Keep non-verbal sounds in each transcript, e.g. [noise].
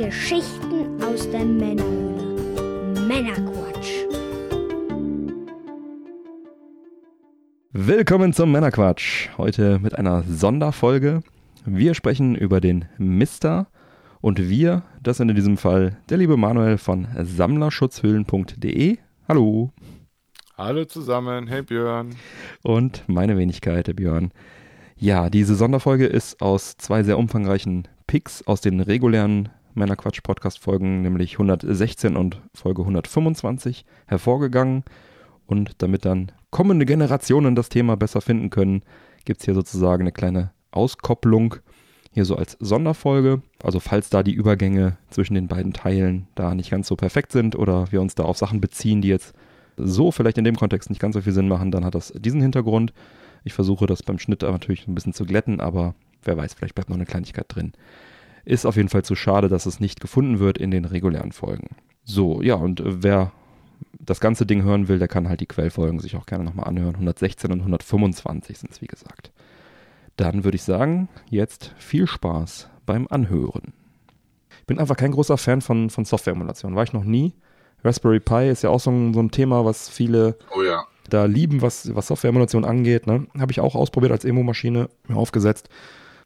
Geschichten aus der Männerhöhle. Männerquatsch. Willkommen zum Männerquatsch. Heute mit einer Sonderfolge. Wir sprechen über den Mister und wir, das sind in diesem Fall der liebe Manuel von sammlerschutzhüllen.de. Hallo. Hallo zusammen, hey Björn. Und meine Wenigkeit, der Björn. Ja, diese Sonderfolge ist aus zwei sehr umfangreichen Picks aus den regulären Männerquatsch-Podcast-Folgen, nämlich 116 und Folge 125, hervorgegangen. Und damit dann kommende Generationen das Thema besser finden können, gibt es hier sozusagen eine kleine Auskopplung, hier so als Sonderfolge. Also falls da die Übergänge zwischen den beiden Teilen da nicht ganz so perfekt sind oder wir uns da auf Sachen beziehen, die jetzt so vielleicht in dem Kontext nicht ganz so viel Sinn machen, dann hat das diesen Hintergrund. Ich versuche das beim Schnitt natürlich ein bisschen zu glätten, aber wer weiß, vielleicht bleibt noch eine Kleinigkeit drin. Ist auf jeden Fall zu schade, dass es nicht gefunden wird in den regulären Folgen. So, ja, und wer das ganze Ding hören will, der kann halt die Quellfolgen sich auch gerne nochmal anhören. 116 und 125 sind es, wie gesagt. Dann würde ich sagen, jetzt viel Spaß beim Anhören. Ich bin einfach kein großer Fan von, von Software-Emulation. War ich noch nie. Raspberry Pi ist ja auch so ein, so ein Thema, was viele Oh ja. da lieben, was, was Software-Emulation angeht. Ne? Habe ich auch ausprobiert als Emo-Maschine, mir aufgesetzt.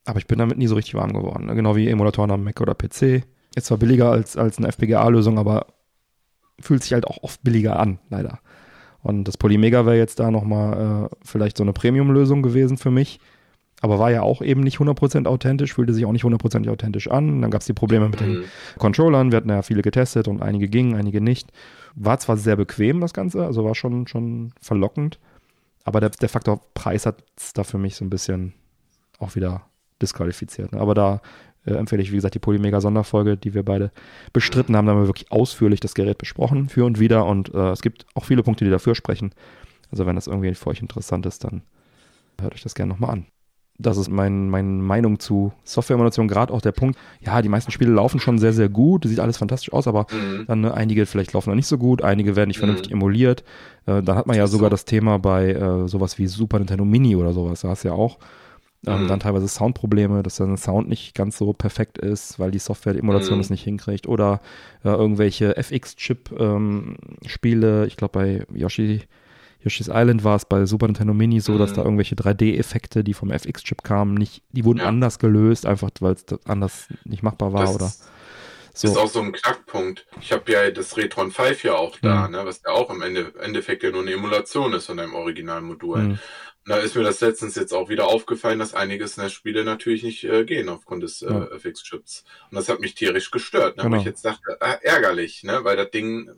Aber ich bin damit nie so richtig warm geworden. Ne? Genau wie Emulatoren am Mac oder PC. Ist zwar billiger als, als eine FPGA-Lösung, aber fühlt sich halt auch oft billiger an, leider. Und das Polymega wäre jetzt da nochmal äh, vielleicht so eine Premium-Lösung gewesen für mich. Aber war ja auch eben nicht 100% authentisch, fühlte sich auch nicht 100% authentisch an. Dann gab es die Probleme mit den Mhm. Controllern. Wir hatten ja viele getestet und einige gingen, einige nicht. War zwar sehr bequem, das Ganze, also war schon, schon verlockend. Aber der, der Faktor Preis hat es da für mich so ein bisschen auch wieder disqualifiziert. Ne? Aber da äh, empfehle ich, wie gesagt, die Polymega-Sonderfolge, die wir beide bestritten haben. Da haben wir wirklich ausführlich das Gerät besprochen, für und wieder. Und äh, es gibt auch viele Punkte, die dafür sprechen. Also wenn das irgendwie für euch interessant ist, dann hört euch das gerne nochmal an. Das ist mein, meine Meinung zu Software-Emulation, gerade auch der Punkt, ja, die meisten Spiele laufen schon sehr, sehr gut, sieht alles fantastisch aus, aber Mhm. dann ne, einige vielleicht laufen noch nicht so gut, einige werden nicht Mhm. vernünftig emuliert. Äh, dann hat man ja sogar so. das Thema bei äh, sowas wie Super Nintendo Mini oder sowas, da hast du ja auch. Ähm, Mhm. Dann teilweise Soundprobleme, dass dann der Sound nicht ganz so perfekt ist, weil die Software die Emulation Mhm. es nicht hinkriegt. Oder äh, irgendwelche FX-Chip-Spiele, ich glaube bei Yoshi, Yoshi's Island war es bei Super Nintendo Mini so, dass Mhm. da irgendwelche 3D-Effekte, die vom FX-Chip kamen, nicht, die wurden Ja. anders gelöst, einfach weil es anders nicht machbar war Das oder ist, so. ist auch so ein Knackpunkt. Ich habe ja das Retron 5 ja auch da, Mhm. ne, was ja auch im Ende, Endeffekt ja nur eine Emulation ist von deinem Originalmodul. Und da ist mir das letztens jetzt auch wieder aufgefallen, dass einige SNES-Spiele natürlich nicht äh, gehen aufgrund des äh, Ja. FX-Chips. Und das hat mich tierisch gestört, ne, Genau. weil ich jetzt dachte, ah, ärgerlich, ne, weil das Ding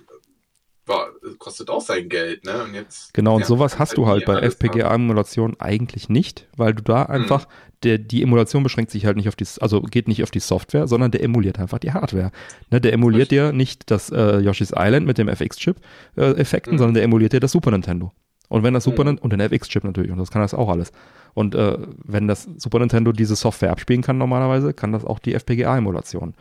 war, kostet auch sein Geld, ne, und jetzt. Genau, und ja, sowas kannst hast du nie halt bei alles haben. FPGA-Emulation eigentlich nicht, weil du da einfach, der, die Emulation beschränkt sich halt nicht auf die, also geht nicht auf die Software, sondern der emuliert einfach die Hardware. Ne, der emuliert dir nicht das äh, Yoshi's Island mit dem FX-Chip-Effekten, Mhm. sondern der emuliert dir das Super Nintendo. Und wenn das Super Mhm. Nintendo, und den FX-Chip natürlich, und das kann das auch alles. Und äh, wenn das Super Nintendo diese Software abspielen kann normalerweise, kann das auch die FPGA-Emulation.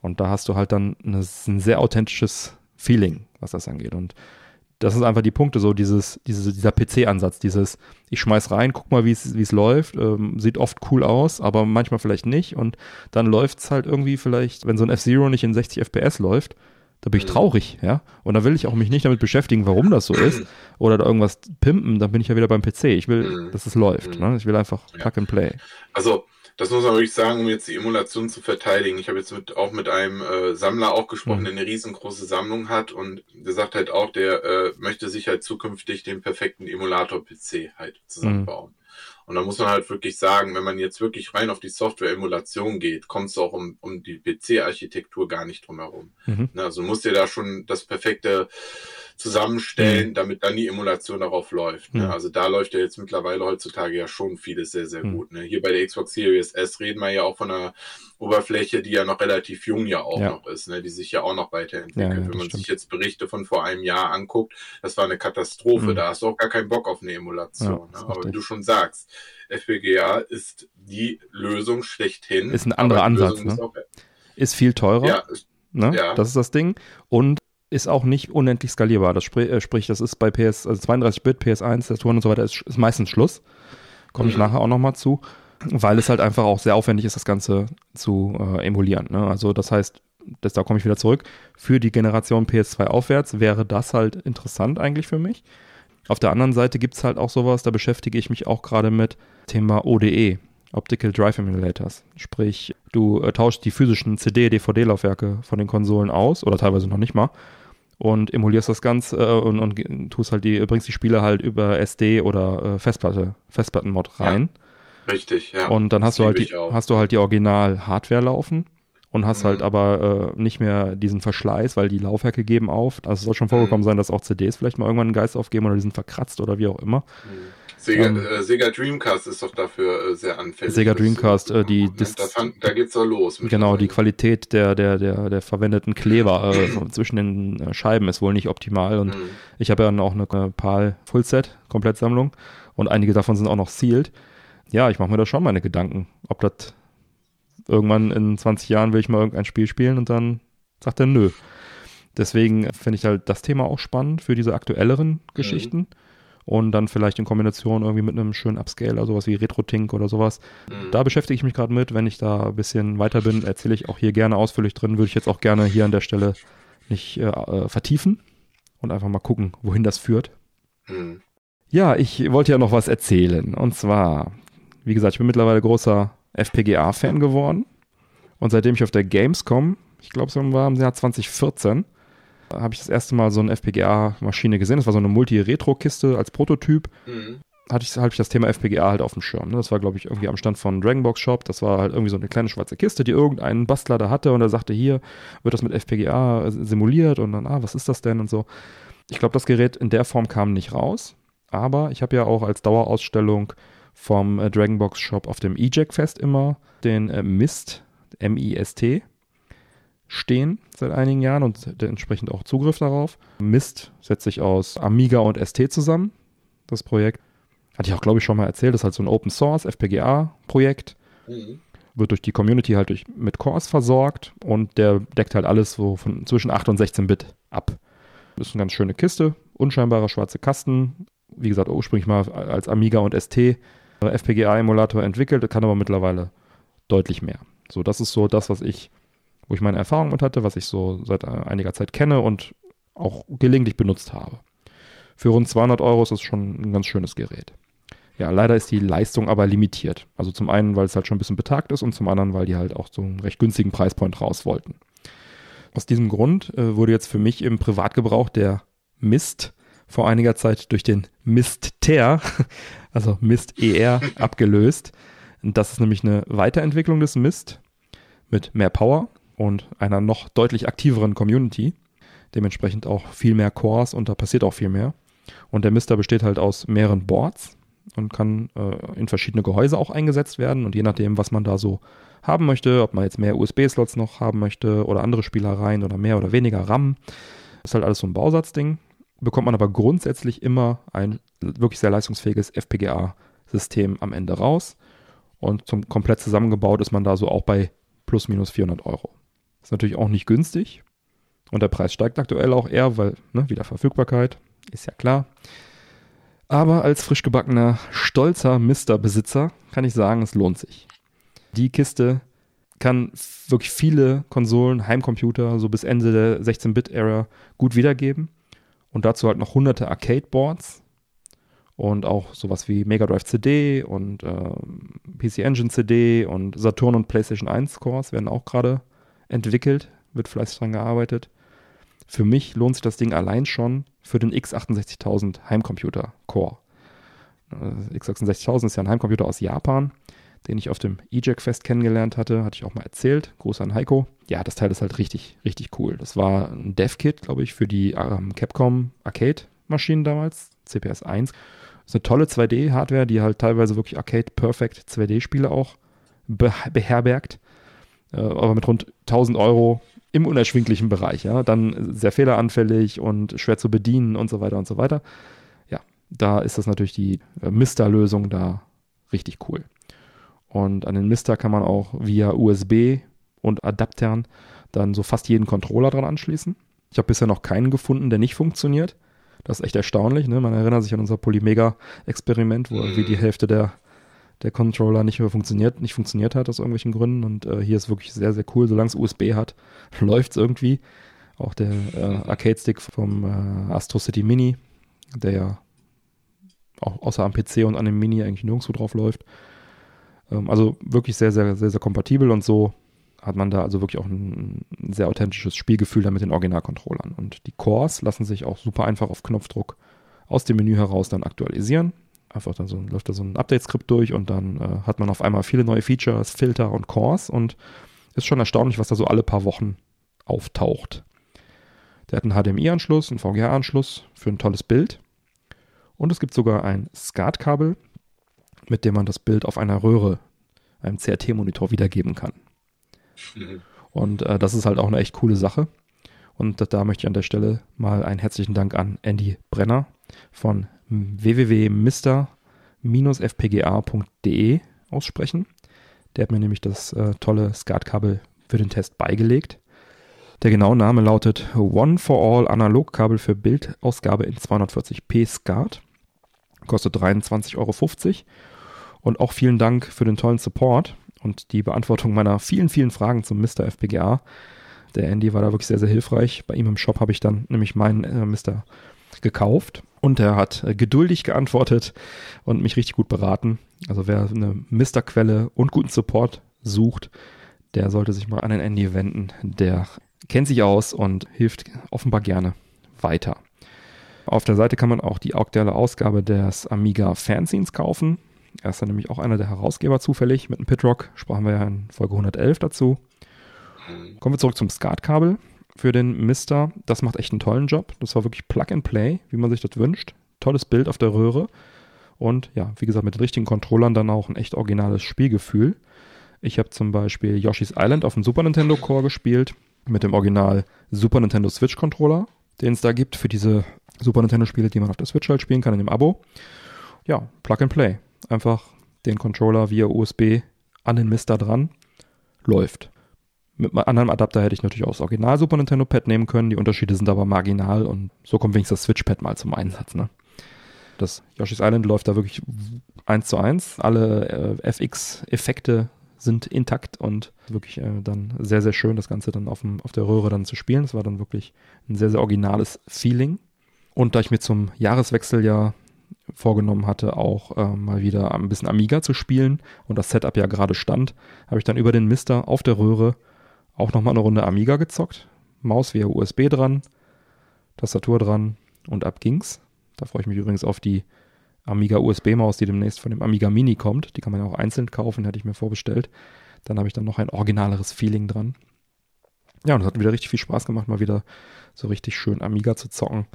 Und da hast du halt dann eine, ein sehr authentisches Feeling, was das angeht. Und das ist einfach die Punkte, so dieses, diese, dieser PC-Ansatz, dieses, ich schmeiß rein, guck mal, wie es wie es läuft, ähm, sieht oft cool aus, aber manchmal vielleicht nicht und dann läuft's halt irgendwie vielleicht, wenn so ein F-Zero nicht in 60 FPS läuft, da bin ich Mhm. traurig, ja, und da will ich auch mich nicht damit beschäftigen, warum das so ist [clears throat] oder da irgendwas pimpen, dann bin ich ja wieder beim PC, ich will, Mhm. dass es läuft, Mhm. ne? ich will einfach Ja. Plug and Play. Also, das muss man wirklich sagen, um jetzt die Emulation zu verteidigen. Ich habe jetzt mit, auch mit einem äh, Sammler auch gesprochen, Mhm. der eine riesengroße Sammlung hat und der sagt halt auch, der äh, möchte sich halt zukünftig den perfekten Emulator-PC halt zusammenbauen. Und da muss man halt wirklich sagen, wenn man jetzt wirklich rein auf die Software-Emulation geht, kommst du auch um, um die PC-Architektur gar nicht drum herum. Mhm. Ne, Also musst dir da schon das perfekte zusammenstellen, damit dann die Emulation darauf läuft. Ne? Mhm. Also da läuft ja jetzt mittlerweile heutzutage ja schon vieles sehr, sehr Mhm. gut. Ne? Hier bei der Xbox Series S reden wir ja auch von einer Oberfläche, die ja noch relativ jung ja auch Ja. noch ist, ne? die sich ja auch noch weiterentwickelt. Ja, ja, Wenn man stimmt. sich jetzt Berichte von vor einem Jahr anguckt, das war eine Katastrophe. Mhm. Da hast du auch gar keinen Bock auf eine Emulation. ne? Aber wie du schon sagst, FPGA ist die Lösung schlechthin. Ist ein anderer Ansatz, Lösung ne? ist auch- Ist viel teurer, Ja, Ne? Ja. Das ist das Ding. Und ist auch nicht unendlich skalierbar. Das sprich, äh, sprich das ist bei PS, also 32-Bit, PS1, Saturn und so weiter, ist, ist meistens Schluss. Komme ich Mhm. nachher auch nochmal zu. Weil es halt einfach auch sehr aufwendig ist, das Ganze zu äh, emulieren. Ne? Also das heißt, das, da komme ich wieder zurück, für die Generation PS2 aufwärts wäre das halt interessant eigentlich für mich. Auf der anderen Seite gibt es halt auch sowas, da beschäftige ich mich auch gerade mit Thema ODE, Optical Drive Emulators. Sprich, du äh, tauschst die physischen CD, DVD-Laufwerke von den Konsolen aus oder teilweise noch nicht mal und emulierst das Ganze äh, und, und tust halt die, bringst die Spiele halt über SD oder äh, Festplatte, Festplattenmod rein. Ja, richtig, ja. Und dann hast du halt die, hast du halt die Original-Hardware laufen und hast halt Mhm. aber äh, nicht mehr diesen Verschleiß, weil die Laufwerke geben auf. Also es soll schon vorgekommen Mhm. sein, dass auch CDs vielleicht mal irgendwann einen Geist aufgeben oder die sind verkratzt oder wie auch immer. Sega, Ähm, äh, Sega Dreamcast ist doch dafür äh, sehr anfällig. Sega Dreamcast, äh, die- da, das- fang, da geht's doch los. Genau, die. Qualität der, der, der, der verwendeten Kleber äh, [clears throat] zwischen den Scheiben ist wohl nicht optimal und Mhm. ich habe ja dann auch eine PAL Fullset Komplettsammlung und einige davon sind auch noch sealed. Ja, ich mache mir da schon meine Gedanken, ob das irgendwann in 20 Jahren will ich mal irgendein Spiel spielen und dann sagt er nö. Deswegen finde ich halt das Thema auch spannend für diese aktuelleren Geschichten. Und dann vielleicht in Kombination irgendwie mit einem schönen Upscaler, sowas wie RetroTink oder sowas. Mhm. Da beschäftige ich mich gerade mit. Wenn ich da ein bisschen weiter bin, erzähle ich auch hier gerne ausführlich drin. Würde ich jetzt auch gerne hier an der Stelle nicht äh, äh, vertiefen und einfach mal gucken, wohin das führt. Mhm. Ja, ich wollte ja noch was erzählen. Und zwar, wie gesagt, ich bin mittlerweile großer FPGA-Fan geworden. Und seitdem ich auf der Gamescom, ich glaube, es war im Jahr 2014, habe ich das erste Mal so eine FPGA-Maschine gesehen. Das war so eine Multi-Retro-Kiste als Prototyp Mhm. hatte ich, hatte ich das Thema FPGA halt auf dem Schirm. Ne? Das war, glaube ich, irgendwie am Stand von Dragonbox Shop. Das war halt irgendwie so eine kleine schwarze Kiste, die irgendein Bastler da hatte und er sagte, hier wird das mit FPGA simuliert und dann, ah, was ist das denn und so. Ich glaube, das Gerät in der Form kam nicht raus, aber ich habe ja auch als Dauerausstellung vom äh, Dragonbox Shop auf dem EJAC Fest immer den äh, Mist, M-I-S-T, stehen seit einigen Jahren und entsprechend auch Zugriff darauf. Mist setzt sich aus Amiga und ST zusammen, das Projekt. Hatte ich auch, glaube ich, schon mal erzählt. Das ist halt so ein Open Source FPGA-Projekt. Mhm. Wird durch die Community halt durch, mit Cores versorgt und der deckt halt alles so von zwischen 8 und 16 Bit ab. Ist eine ganz schöne Kiste, unscheinbarer schwarze Kasten. Wie gesagt, ursprünglich mal als Amiga und ST äh, FPGA-Emulator entwickelt, kann aber mittlerweile deutlich mehr. So, das ist so das, was ich, wo ich meine Erfahrung mit hatte, was ich so seit äh, einiger Zeit kenne und auch gelegentlich benutzt habe. Für rund 200 Euro ist das schon ein ganz schönes Gerät. Ja, leider ist die Leistung aber limitiert. Also zum einen, weil es halt schon ein bisschen betagt ist und zum anderen, weil die halt auch so einen recht günstigen Preispoint raus wollten. Aus diesem Grund äh, wurde jetzt für mich im Privatgebrauch der Mist vor einiger Zeit durch den Mist-Ter, [laughs] also Mist-ER, abgelöst. Das ist nämlich eine Weiterentwicklung des Mist mit mehr Power und einer noch deutlich aktiveren Community. Dementsprechend auch viel mehr Cores und da passiert auch viel mehr. Und der Mister besteht halt aus mehreren Boards und kann äh, in verschiedene Gehäuse auch eingesetzt werden. Und je nachdem, was man da so haben möchte, ob man jetzt mehr USB-Slots noch haben möchte oder andere Spielereien oder mehr oder weniger RAM, ist halt alles so ein Bausatzding. Bekommt man aber grundsätzlich immer ein wirklich sehr leistungsfähiges FPGA-System am Ende raus. Und zum komplett zusammengebaut ist man da so auch bei plus minus 400 Euro. Ist natürlich auch nicht günstig. Und der Preis steigt aktuell auch eher, weil ne, wieder Verfügbarkeit, ist ja klar. Aber als frisch gebackener, stolzer Mister-Besitzer kann ich sagen, es lohnt sich. Die Kiste kann wirklich viele Konsolen, Heimcomputer, so bis Ende der 16-Bit-Ära gut wiedergeben. Und dazu halt noch hunderte Arcade-Boards und auch sowas wie Mega Drive CD und ähm, PC Engine CD und Saturn und PlayStation 1 Cores werden auch gerade entwickelt, wird fleißig dran gearbeitet. Für mich lohnt sich das Ding allein schon für den x68000 Heimcomputer Core. Äh, x68000 ist ja ein Heimcomputer aus Japan, den ich auf dem EJAC Fest kennengelernt hatte, hatte ich auch mal erzählt. Gruß an Heiko. Ja, das Teil ist halt richtig, richtig cool. Das war ein Dev-Kit, glaube ich, für die ähm, Capcom Arcade-Maschinen damals, CPS 1. Das ist eine tolle 2D-Hardware, die halt teilweise wirklich Arcade-Perfect 2D-Spiele auch be beherbergt. Äh, aber mit rund 1000 Euro im unerschwinglichen Bereich. Ja? Dann sehr fehleranfällig und schwer zu bedienen und so weiter und so weiter. Ja, da ist das natürlich die äh, Mister-Lösung da richtig cool. Und an den Mister kann man auch via USB und Adaptern dann so fast jeden Controller dran anschließen. Ich habe bisher noch keinen gefunden, der nicht funktioniert. Das ist echt erstaunlich. Ne? Man erinnert sich an unser Polymega-Experiment, wo irgendwie die Hälfte der, der Controller nicht mehr funktioniert, nicht funktioniert hat aus irgendwelchen Gründen. Und äh, hier ist wirklich sehr, sehr cool. Solange es USB hat, [laughs] läuft es irgendwie. Auch der äh, Arcade-Stick vom äh, Astro City Mini, der ja auch außer am PC und an dem Mini eigentlich nirgendwo drauf läuft. Ähm, also wirklich sehr, sehr, sehr, sehr kompatibel und so hat man da also wirklich auch ein, ein sehr authentisches Spielgefühl da mit den Original-Controllern. Und die Cores lassen sich auch super einfach auf Knopfdruck aus dem Menü heraus dann aktualisieren. Einfach dann so läuft da so ein Update-Skript durch und dann äh, hat man auf einmal viele neue Features, Filter und Cores und ist schon erstaunlich, was da so alle paar Wochen auftaucht. Der hat einen HDMI-Anschluss, einen VGA-Anschluss für ein tolles Bild. Und es gibt sogar ein SCART-Kabel, mit dem man das Bild auf einer Röhre, einem CRT-Monitor wiedergeben kann. Mhm. Und äh, das ist halt auch eine echt coole Sache. Und da möchte ich an der Stelle mal einen herzlichen Dank an Andy Brenner von www.mr-fpga.de aussprechen. Der hat mir nämlich das äh, tolle SCART-Kabel für den Test beigelegt. Der genaue Name lautet One for All Analogkabel für Bildausgabe in 240p SCART. Kostet 23,50 Euro. Und auch vielen Dank für den tollen Support und die Beantwortung meiner vielen, vielen Fragen zum Mr. FPGA. Der Andy war da wirklich sehr, sehr hilfreich. Bei ihm im Shop habe ich dann nämlich meinen äh, Mr. gekauft und er hat äh, geduldig geantwortet und mich richtig gut beraten. Also wer eine Mr. und guten Support sucht, der sollte sich mal an den Andy wenden. Der kennt sich aus und hilft offenbar gerne weiter. Auf der Seite kann man auch die aktuelle Ausgabe des Amiga Fanzines kaufen. Er ist dann nämlich auch einer der Herausgeber zufällig. Mit dem Pitrock sprachen wir ja in Folge 111 dazu. Kommen wir zurück zum SCART-Kabel für den Mister. Das macht echt einen tollen Job. Das war wirklich Plug and Play, wie man sich das wünscht. Tolles Bild auf der Röhre. Und ja, wie gesagt, mit den richtigen Controllern dann auch ein echt originales Spielgefühl. Ich habe zum Beispiel Yoshi's Island auf dem Super Nintendo Core gespielt. Mit dem Original Super Nintendo Switch Controller, den es da gibt für diese Super Nintendo Spiele, die man auf der Switch halt spielen kann in dem Abo. Ja, Plug and Play einfach den Controller via USB an den Mister dran. Läuft. Mit einem anderen Adapter hätte ich natürlich auch das Original Super Nintendo Pad nehmen können. Die Unterschiede sind aber marginal und so kommt wenigstens das Switch Pad mal zum Einsatz. Ne? Das Yoshi's Island läuft da wirklich eins zu eins. Alle äh, FX-Effekte sind intakt und wirklich äh, dann sehr, sehr schön, das Ganze dann auf, dem, auf der Röhre dann zu spielen. Es war dann wirklich ein sehr, sehr originales Feeling. Und da ich mir zum Jahreswechsel ja vorgenommen hatte, auch äh, mal wieder ein bisschen Amiga zu spielen und das Setup ja gerade stand, habe ich dann über den Mister auf der Röhre auch nochmal eine Runde Amiga gezockt. Maus via USB dran, Tastatur dran und ab ging's. Da freue ich mich übrigens auf die Amiga USB-Maus, die demnächst von dem Amiga Mini kommt. Die kann man ja auch einzeln kaufen, hatte ich mir vorbestellt. Dann habe ich dann noch ein originaleres Feeling dran. Ja, und es hat wieder richtig viel Spaß gemacht, mal wieder so richtig schön Amiga zu zocken.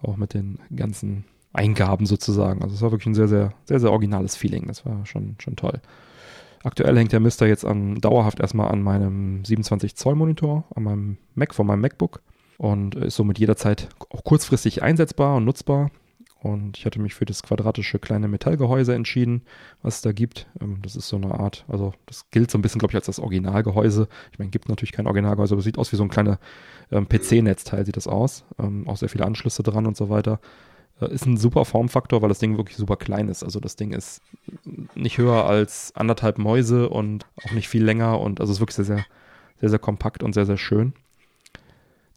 Auch mit den ganzen Eingaben sozusagen. Also es war wirklich ein sehr, sehr, sehr, sehr originales Feeling. Das war schon, schon toll. Aktuell hängt der Mister jetzt an, dauerhaft erstmal an meinem 27 Zoll Monitor, an meinem Mac von meinem MacBook und ist somit jederzeit auch kurzfristig einsetzbar und nutzbar. Und ich hatte mich für das quadratische kleine Metallgehäuse entschieden, was es da gibt. Ähm, das ist so eine Art, also das gilt so ein bisschen, glaube ich, als das Originalgehäuse. Ich meine, gibt natürlich kein Originalgehäuse, aber es sieht aus wie so ein kleiner ähm, PC-Netzteil, sieht das aus. Ähm, auch sehr viele Anschlüsse dran und so weiter. Äh, ist ein super Formfaktor, weil das Ding wirklich super klein ist. Also das Ding ist nicht höher als anderthalb Mäuse und auch nicht viel länger und also ist wirklich sehr, sehr, sehr, sehr kompakt und sehr, sehr schön.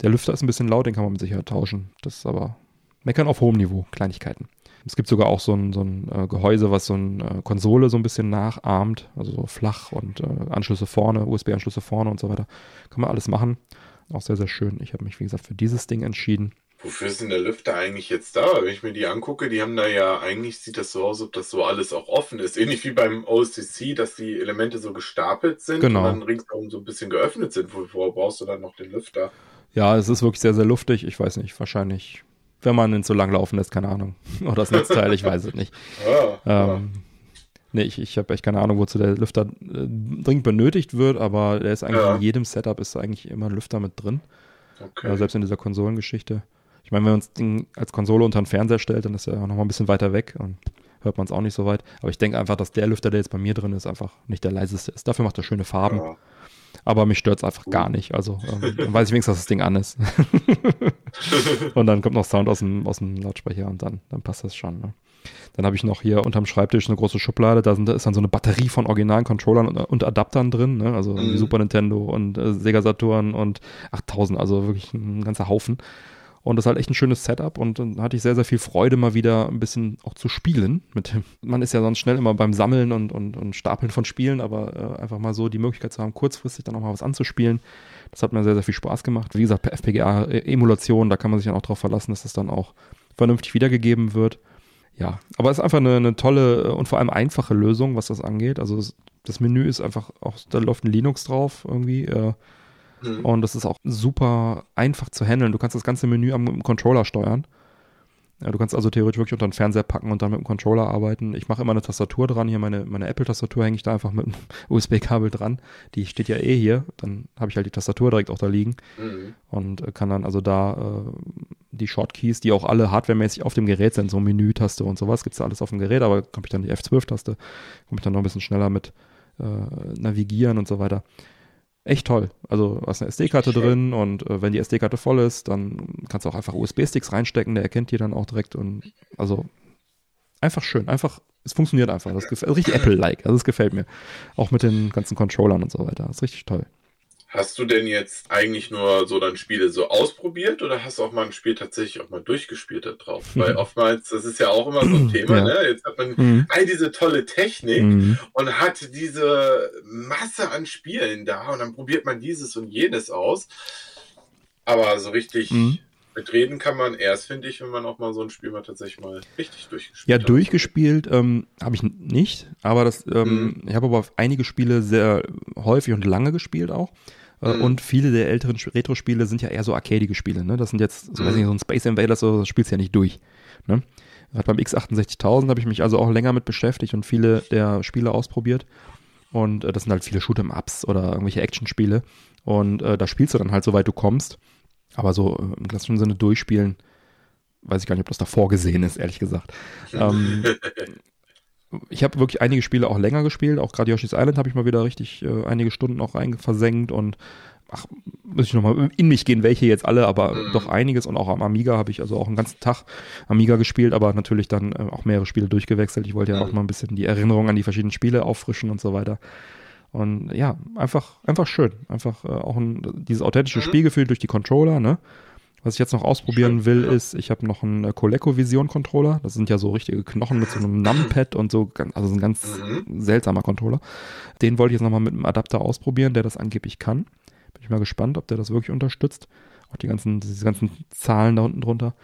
Der Lüfter ist ein bisschen laut, den kann man mit Sicherheit tauschen. Das ist aber meckern auf hohem Niveau, Kleinigkeiten. Es gibt sogar auch so ein, so ein äh, Gehäuse, was so eine äh, Konsole so ein bisschen nachahmt, also so flach und Anschlüsse vorne, USB-Anschlüsse vorne und so weiter. Kann man alles machen. Auch sehr, sehr schön. Ich habe mich, wie gesagt, für dieses Ding entschieden. Wofür ist denn der Lüfter eigentlich jetzt da? Wenn ich mir die angucke, die haben da ja, eigentlich sieht das so aus, ob das so alles auch offen ist. Ähnlich wie beim OCC, dass die Elemente so gestapelt sind genau. und dann ringsherum so ein bisschen geöffnet sind. Wovor brauchst du dann noch den Lüfter? Ja, es ist wirklich sehr, sehr luftig. Ich weiß nicht, wahrscheinlich, wenn man ihn so lang laufen lässt, keine Ahnung. [laughs] Oder das Netzteil, ich weiß es nicht. Ja, [laughs] ähm, ja. Nee, ich, ich habe echt keine Ahnung, wozu der Lüfter äh, dringend benötigt wird, aber der ist eigentlich ja. in jedem Setup ist eigentlich immer ein Lüfter mit drin. Okay. Ja, selbst in dieser Konsolengeschichte. Ich meine, wenn man das Ding als Konsole unter den Fernseher stellt, dann ist er noch mal ein bisschen weiter weg und hört man es auch nicht so weit. Aber ich denke einfach, dass der Lüfter, der jetzt bei mir drin ist, einfach nicht der leiseste ist. Dafür macht er schöne Farben. Ja. Aber mich stört es einfach gar nicht. Also ähm, dann weiß ich wenigstens, dass das Ding an ist. [laughs] und dann kommt noch Sound aus dem, aus dem Lautsprecher und dann, dann passt das schon. Ne? Dann habe ich noch hier unterm Schreibtisch eine große Schublade, da, sind, da ist dann so eine Batterie von originalen Controllern und, und Adaptern drin, ne? also mhm. Super Nintendo und äh, Sega Saturn und 8000, also wirklich ein ganzer Haufen. Und das ist halt echt ein schönes Setup und dann hatte ich sehr, sehr viel Freude, mal wieder ein bisschen auch zu spielen. Mit dem, man ist ja sonst schnell immer beim Sammeln und, und, und Stapeln von Spielen, aber äh, einfach mal so die Möglichkeit zu haben, kurzfristig dann auch mal was anzuspielen. Das hat mir sehr, sehr viel Spaß gemacht. Wie gesagt, per FPGA-Emulation, da kann man sich dann auch darauf verlassen, dass das dann auch vernünftig wiedergegeben wird. Ja, aber es ist einfach eine, eine tolle und vor allem einfache Lösung, was das angeht. Also das Menü ist einfach auch, da läuft ein Linux drauf irgendwie. Äh, Mhm. Und das ist auch super einfach zu handeln. Du kannst das ganze Menü am Controller steuern. Ja, du kannst also theoretisch wirklich unter den Fernseher packen und dann mit dem Controller arbeiten. Ich mache immer eine Tastatur dran. Hier meine, meine Apple-Tastatur hänge ich da einfach mit einem [laughs] USB-Kabel dran. Die steht ja eh hier. Dann habe ich halt die Tastatur direkt auch da liegen mhm. und äh, kann dann also da äh, die Shortkeys, die auch alle hardwaremäßig auf dem Gerät sind, so Menü-Taste und sowas, gibt es da alles auf dem Gerät, aber komme ich dann die F12-Taste, komme ich dann noch ein bisschen schneller mit äh, navigieren und so weiter echt toll. Also du hast eine SD-Karte drin und äh, wenn die SD-Karte voll ist, dann kannst du auch einfach USB-Sticks reinstecken, der erkennt die dann auch direkt und also einfach schön, einfach, es funktioniert einfach. Das gefällt, also richtig Apple-like, also es gefällt mir. Auch mit den ganzen Controllern und so weiter. Das ist richtig toll. Hast du denn jetzt eigentlich nur so dann Spiele so ausprobiert oder hast du auch mal ein Spiel tatsächlich auch mal durchgespielt da drauf? Weil oftmals, das ist ja auch immer so ein Thema, ja. ne? Jetzt hat man mhm. all diese tolle Technik mhm. und hat diese Masse an Spielen da und dann probiert man dieses und jenes aus. Aber so richtig mhm. mitreden kann man erst, finde ich, wenn man auch mal so ein Spiel mal tatsächlich mal richtig durchgespielt ja, hat. Ja, durchgespielt ähm, habe ich nicht, aber das, ähm, mhm. ich habe aber einige Spiele sehr häufig und lange gespielt auch. Äh, mhm. Und viele der älteren Retro-Spiele sind ja eher so arcadige Spiele. Ne? Das sind jetzt, so, mhm. weiß nicht, so ein Space Invaders, so, das spielst du ja nicht durch. Ne? Beim X68000 habe ich mich also auch länger mit beschäftigt und viele der Spiele ausprobiert. Und äh, das sind halt viele Shoot'em-Ups oder irgendwelche Action-Spiele. Und äh, da spielst du dann halt, soweit du kommst. Aber so äh, im klassischen Sinne durchspielen, weiß ich gar nicht, ob das da vorgesehen ist, ehrlich gesagt. [laughs] ähm, ich habe wirklich einige Spiele auch länger gespielt, auch gerade Yoshi's Island habe ich mal wieder richtig äh, einige Stunden auch versenkt und ach, muss ich nochmal in mich gehen, welche jetzt alle, aber mhm. doch einiges und auch am Amiga habe ich also auch einen ganzen Tag Amiga gespielt, aber natürlich dann äh, auch mehrere Spiele durchgewechselt. Ich wollte ja mhm. auch mal ein bisschen die Erinnerung an die verschiedenen Spiele auffrischen und so weiter. Und ja, einfach, einfach schön. Einfach äh, auch ein, dieses authentische mhm. Spielgefühl durch die Controller, ne? Was ich jetzt noch ausprobieren will, ist, ich habe noch einen äh, ColecoVision Controller. Das sind ja so richtige Knochen mit so einem Numpad und so, also ein ganz mhm. seltsamer Controller. Den wollte ich jetzt nochmal mit einem Adapter ausprobieren, der das angeblich kann. Bin ich mal gespannt, ob der das wirklich unterstützt. Auch die ganzen, diese ganzen Zahlen da unten drunter.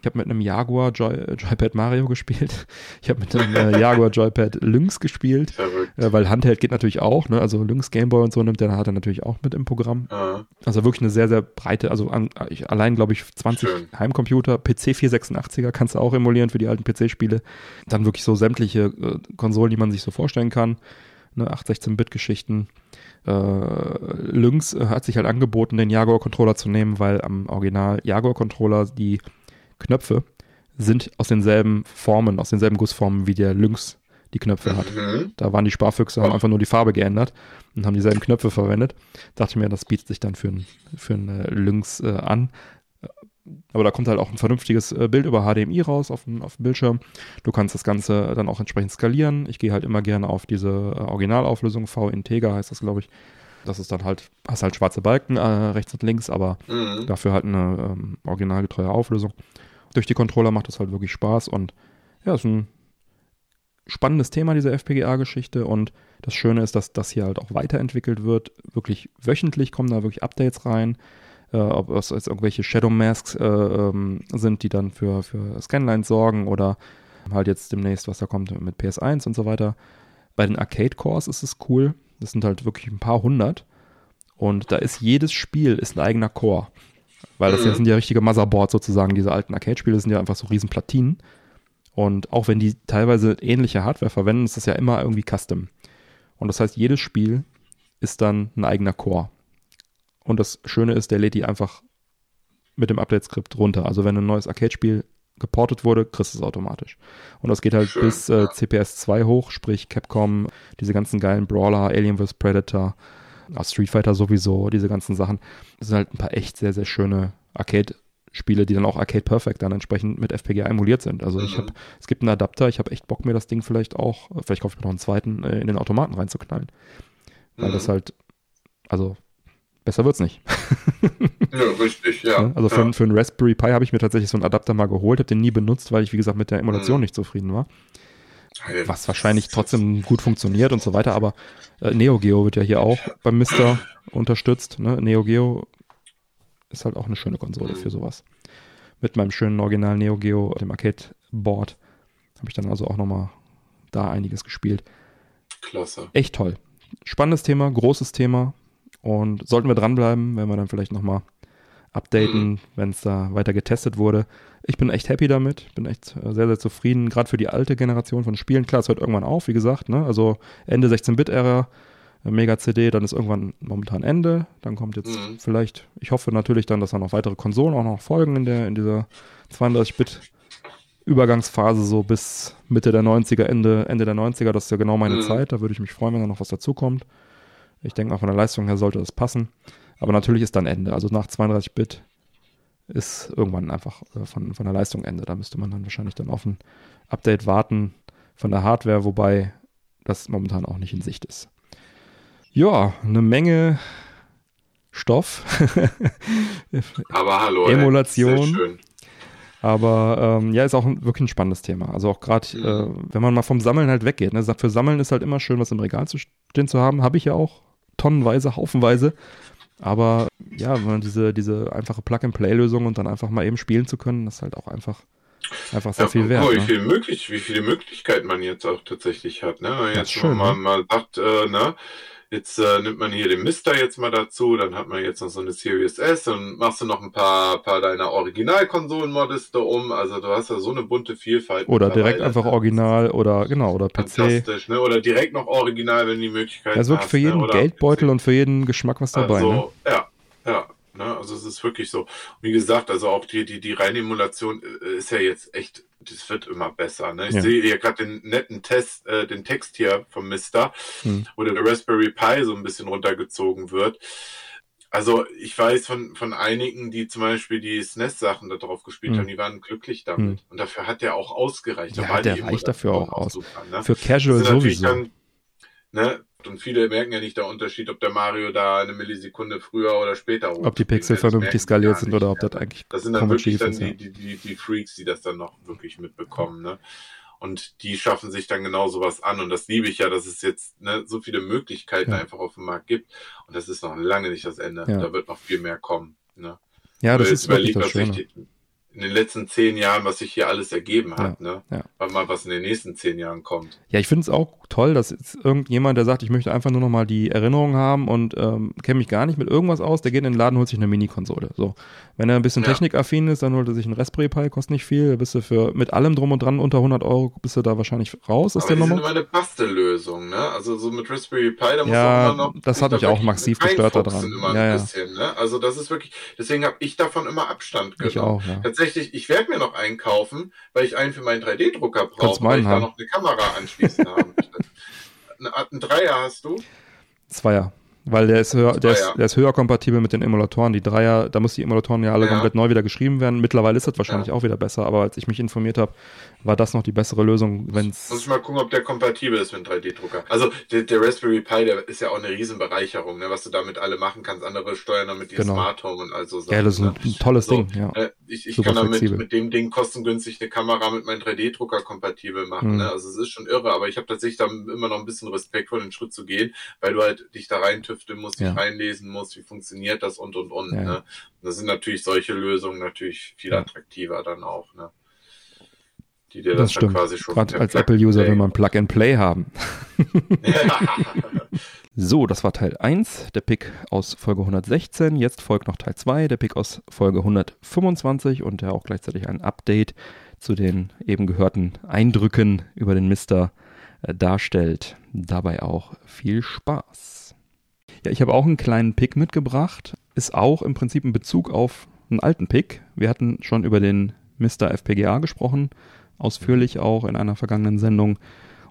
Ich habe mit einem Jaguar Joy, äh, Joypad Mario gespielt. Ich habe mit einem äh, Jaguar Joypad Lynx gespielt, äh, weil Handheld geht natürlich auch. Ne? Also Lynx Gameboy und so nimmt der hat er natürlich auch mit im Programm. Ah. Also wirklich eine sehr, sehr breite, also an, ich, allein glaube ich 20 Schön. Heimcomputer, PC 486er kannst du auch emulieren für die alten PC-Spiele. Dann wirklich so sämtliche äh, Konsolen, die man sich so vorstellen kann. Ne? 8, 16-Bit-Geschichten. Äh, Lynx äh, hat sich halt angeboten, den Jaguar-Controller zu nehmen, weil am Original Jaguar-Controller die Knöpfe sind aus denselben Formen, aus denselben Gussformen wie der Lynx die Knöpfe hat. Mhm. Da waren die Sparfüchse, haben einfach nur die Farbe geändert und haben dieselben Knöpfe verwendet. Dachte mir, das bietet sich dann für ein, für ein äh, Lynx äh, an. Aber da kommt halt auch ein vernünftiges äh, Bild über HDMI raus auf dem, auf dem Bildschirm. Du kannst das Ganze dann auch entsprechend skalieren. Ich gehe halt immer gerne auf diese äh, Originalauflösung, V-Integer heißt das, glaube ich. Das ist dann halt, hast halt schwarze Balken äh, rechts und links, aber mhm. dafür halt eine ähm, originalgetreue Auflösung durch die Controller macht das halt wirklich Spaß und ja, ist ein spannendes Thema, diese FPGA-Geschichte und das Schöne ist, dass das hier halt auch weiterentwickelt wird. Wirklich wöchentlich kommen da wirklich Updates rein. Äh, ob es jetzt irgendwelche Shadow Masks äh, ähm, sind, die dann für, für Scanlines sorgen oder halt jetzt demnächst, was da kommt mit PS1 und so weiter. Bei den Arcade Cores ist es cool. Das sind halt wirklich ein paar hundert. Und da ist jedes Spiel ist ein eigener Core. Weil das, mhm. sind ja richtige Motherboards sozusagen. Diese alten Arcade-Spiele sind ja einfach so riesen Platinen. Und auch wenn die teilweise ähnliche Hardware verwenden, ist das ja immer irgendwie Custom. Und das heißt, jedes Spiel ist dann ein eigener Core. Und das Schöne ist, der lädt die einfach mit dem Update-Skript runter. Also wenn ein neues Arcade-Spiel geportet wurde, kriegst du es automatisch. Und das geht halt Schön, bis äh, CPS 2 hoch, sprich Capcom, diese ganzen geilen Brawler, Alien vs. Predator, Street Fighter sowieso, diese ganzen Sachen. Das sind halt ein paar echt sehr, sehr schöne Arcade- Spiele, die dann auch Arcade Perfect dann entsprechend mit FPGA emuliert sind. Also ich Mhm. habe, es gibt einen Adapter, ich habe echt Bock, mir das Ding vielleicht auch, vielleicht kaufe ich mir noch einen zweiten, äh, in den Automaten reinzuknallen. Weil Mhm. das halt, also besser wird's nicht. [laughs] Ja, richtig, ja. Ne? Also für, ja. für einen Raspberry Pi habe ich mir tatsächlich so einen Adapter mal geholt, habe den nie benutzt, weil ich, wie gesagt, mit der Emulation Mhm. nicht zufrieden war. Was wahrscheinlich trotzdem gut funktioniert und so weiter, aber äh, Neo Geo wird ja hier auch beim Mister unterstützt. Ne? Neo Geo ist halt auch eine schöne Konsole für sowas. Mit meinem schönen Original Neo Geo, dem Arcade-Board, habe ich dann also auch nochmal da einiges gespielt. Klasse. Echt toll. Spannendes Thema, großes Thema und sollten wir dranbleiben, werden wir dann vielleicht nochmal updaten, Mhm. wenn es da weiter getestet wurde. Ich bin echt happy damit, bin echt äh, sehr, sehr zufrieden, gerade für die alte Generation von Spielen. Klar, es hört irgendwann auf, wie gesagt, ne? also Ende 16-Bit-Ära, äh, Mega-CD, dann ist irgendwann momentan Ende, dann kommt jetzt Mhm. vielleicht, ich hoffe natürlich dann, dass da noch weitere Konsolen auch noch folgen in, der, in dieser 32-Bit- Übergangsphase so bis Mitte der 90er, Ende, Ende der 90er, das ist ja genau meine Mhm. Zeit. Da würde ich mich freuen, wenn da noch was dazukommt. Ich denke auch von der Leistung her sollte das passen. Aber natürlich ist dann Ende. Also nach 32-Bit ist irgendwann einfach äh, von, von der Leistung Ende. Da müsste man dann wahrscheinlich dann auf ein Update warten von der Hardware, wobei das momentan auch nicht in Sicht ist. Ja, eine Menge Stoff. [laughs] Aber hallo. Emulation. Schön. Aber ähm, ja, ist auch ein, wirklich ein spannendes Thema. Also auch gerade, Mhm. äh, wenn man mal vom Sammeln halt weggeht. Ne? Für Sammeln ist halt immer schön, was im Regal zu stehen zu haben. Habe ich ja auch tonnenweise, haufenweise. Aber ja, diese, diese einfache Plug-and-Play-Lösung und dann einfach mal eben spielen zu können, das ist halt auch einfach, einfach sehr Ja, viel wert. mal, wie, Ne? viel möglich, wie viele Möglichkeiten man jetzt auch tatsächlich hat. Ne? Wenn man jetzt ist schön, mal, ne? mal sagt, äh, ne? Jetzt äh, nimmt man hier den Mister jetzt mal dazu, dann hat man jetzt noch so eine Series S und machst du noch ein paar, paar deiner Originalkonsolen-Modiste um. Also du hast ja so eine bunte Vielfalt. Oder direkt einfach original oder genau, oder PC. Fantastisch, ne? Oder direkt noch original, wenn die Möglichkeit ist wirklich hast, für jeden ne? Geldbeutel PC. und für jeden Geschmack was dabei. ne? Also, ja, ja. Ne? Also es ist wirklich so. Wie gesagt, also auch die, die, die reine Emulation äh, ist ja jetzt echt, das wird immer besser. Ne? Ich Ja. sehe hier gerade den netten Test, äh, den Text hier vom Mister, Hm. wo der Raspberry Pi so ein bisschen runtergezogen wird. Also ich weiß von, von einigen, die zum Beispiel die SNES-Sachen da drauf gespielt Hm. haben, die waren glücklich damit. Und dafür hat der auch ausgereicht. Ja, war der reicht dafür auch aus. super, ne? Für Casual sowieso. Dann, ne? Und viele merken ja nicht der Unterschied, ob der Mario da eine Millisekunde früher oder später ob die Pixel vernünftig skaliert sind oder ob das eigentlich Das sind dann wirklich dann ist. die, die, die, die Freaks, die das dann noch wirklich mitbekommen, ne? Und die schaffen sich dann genau sowas an. Und das liebe ich ja, dass es jetzt ne, so viele Möglichkeiten Ja. einfach auf dem Markt gibt. Und das ist noch lange nicht das Ende. Ja. Da wird noch viel mehr kommen. Ne? ja, das Weil ist wirklich das Schöne. die- in den letzten zehn Jahren, was sich hier alles ergeben hat. Ne? ja. Warte mal, was in den nächsten zehn Jahren kommt. Ja, ich finde es auch toll, dass jetzt irgendjemand, der sagt, ich möchte einfach nur noch mal die Erinnerung haben und ähm, kenne mich gar nicht mit irgendwas aus, der geht in den Laden, holt sich eine Mini-Konsole. So. Wenn er ein bisschen Ja. technikaffin ist, dann holt er sich einen Raspberry Pi, kostet nicht viel, da bist du für mit allem drum und dran unter 100 Euro, bist du da wahrscheinlich raus aus Aber der die sind Nummer. immer eine Bastellösung, ne? Also so mit Raspberry Pi, da muss Ja, man noch. das hat mich auch massiv gestört daran. Immer Ja, ein ja. bisschen, ne? Also das ist wirklich, deswegen habe ich davon immer Abstand genommen. Ich auch, ja. Tatsächlich, ich werde mir noch einen kaufen, weil ich einen für meinen 3D-Drucker Kannst brauche, weil ich da haben. noch eine Kamera anschließen Art- [laughs] Einen Dreier hast du? Zweier. Weil der ist, höher, der, ist, der ist höher kompatibel mit den Emulatoren. Die Dreier, da muss die Emulatoren ja alle Ja. komplett neu wieder geschrieben werden. Mittlerweile ist das wahrscheinlich Ja. auch wieder besser, aber als ich mich informiert habe, war das noch die bessere Lösung, wenn Muss ich es. mal gucken, ob der kompatibel ist mit einem 3D-Drucker. Also der, der Raspberry Pi, der ist ja auch eine Riesenbereicherung, ne? was du damit alle machen kannst. Andere steuern damit ihr Genau. Smart Home und all so Sachen. Ja, das ist ein, ne? ein tolles So, Ding, ja. Äh, Ich, ich Super kann damit flexibel. mit dem Ding kostengünstig eine Kamera mit meinem 3D-Drucker kompatibel machen. Mhm. Ne? Also es ist schon irre, aber ich habe tatsächlich da immer noch ein bisschen Respekt vor den Schritt zu gehen, weil du halt dich da reintüfteln musst, dich Ja. reinlesen musst, wie funktioniert das und und und. Ja. Ne? Und das sind natürlich solche Lösungen natürlich viel attraktiver dann auch. Ne? Die dir Das das, stimmt. quasi schon Gerade als Apple-User will man Plug and Play haben. [laughs] So, das war Teil 1, der Pick aus Folge 116. Jetzt folgt noch Teil 2, der Pick aus Folge 125 und der auch gleichzeitig ein Update zu den eben gehörten Eindrücken über den Mister äh, darstellt. Dabei auch viel Spaß. Ja, ich habe auch einen kleinen Pick mitgebracht. Ist auch im Prinzip ein Bezug auf einen alten Pick. Wir hatten schon über den Mr. FPGA gesprochen, ausführlich auch in einer vergangenen Sendung.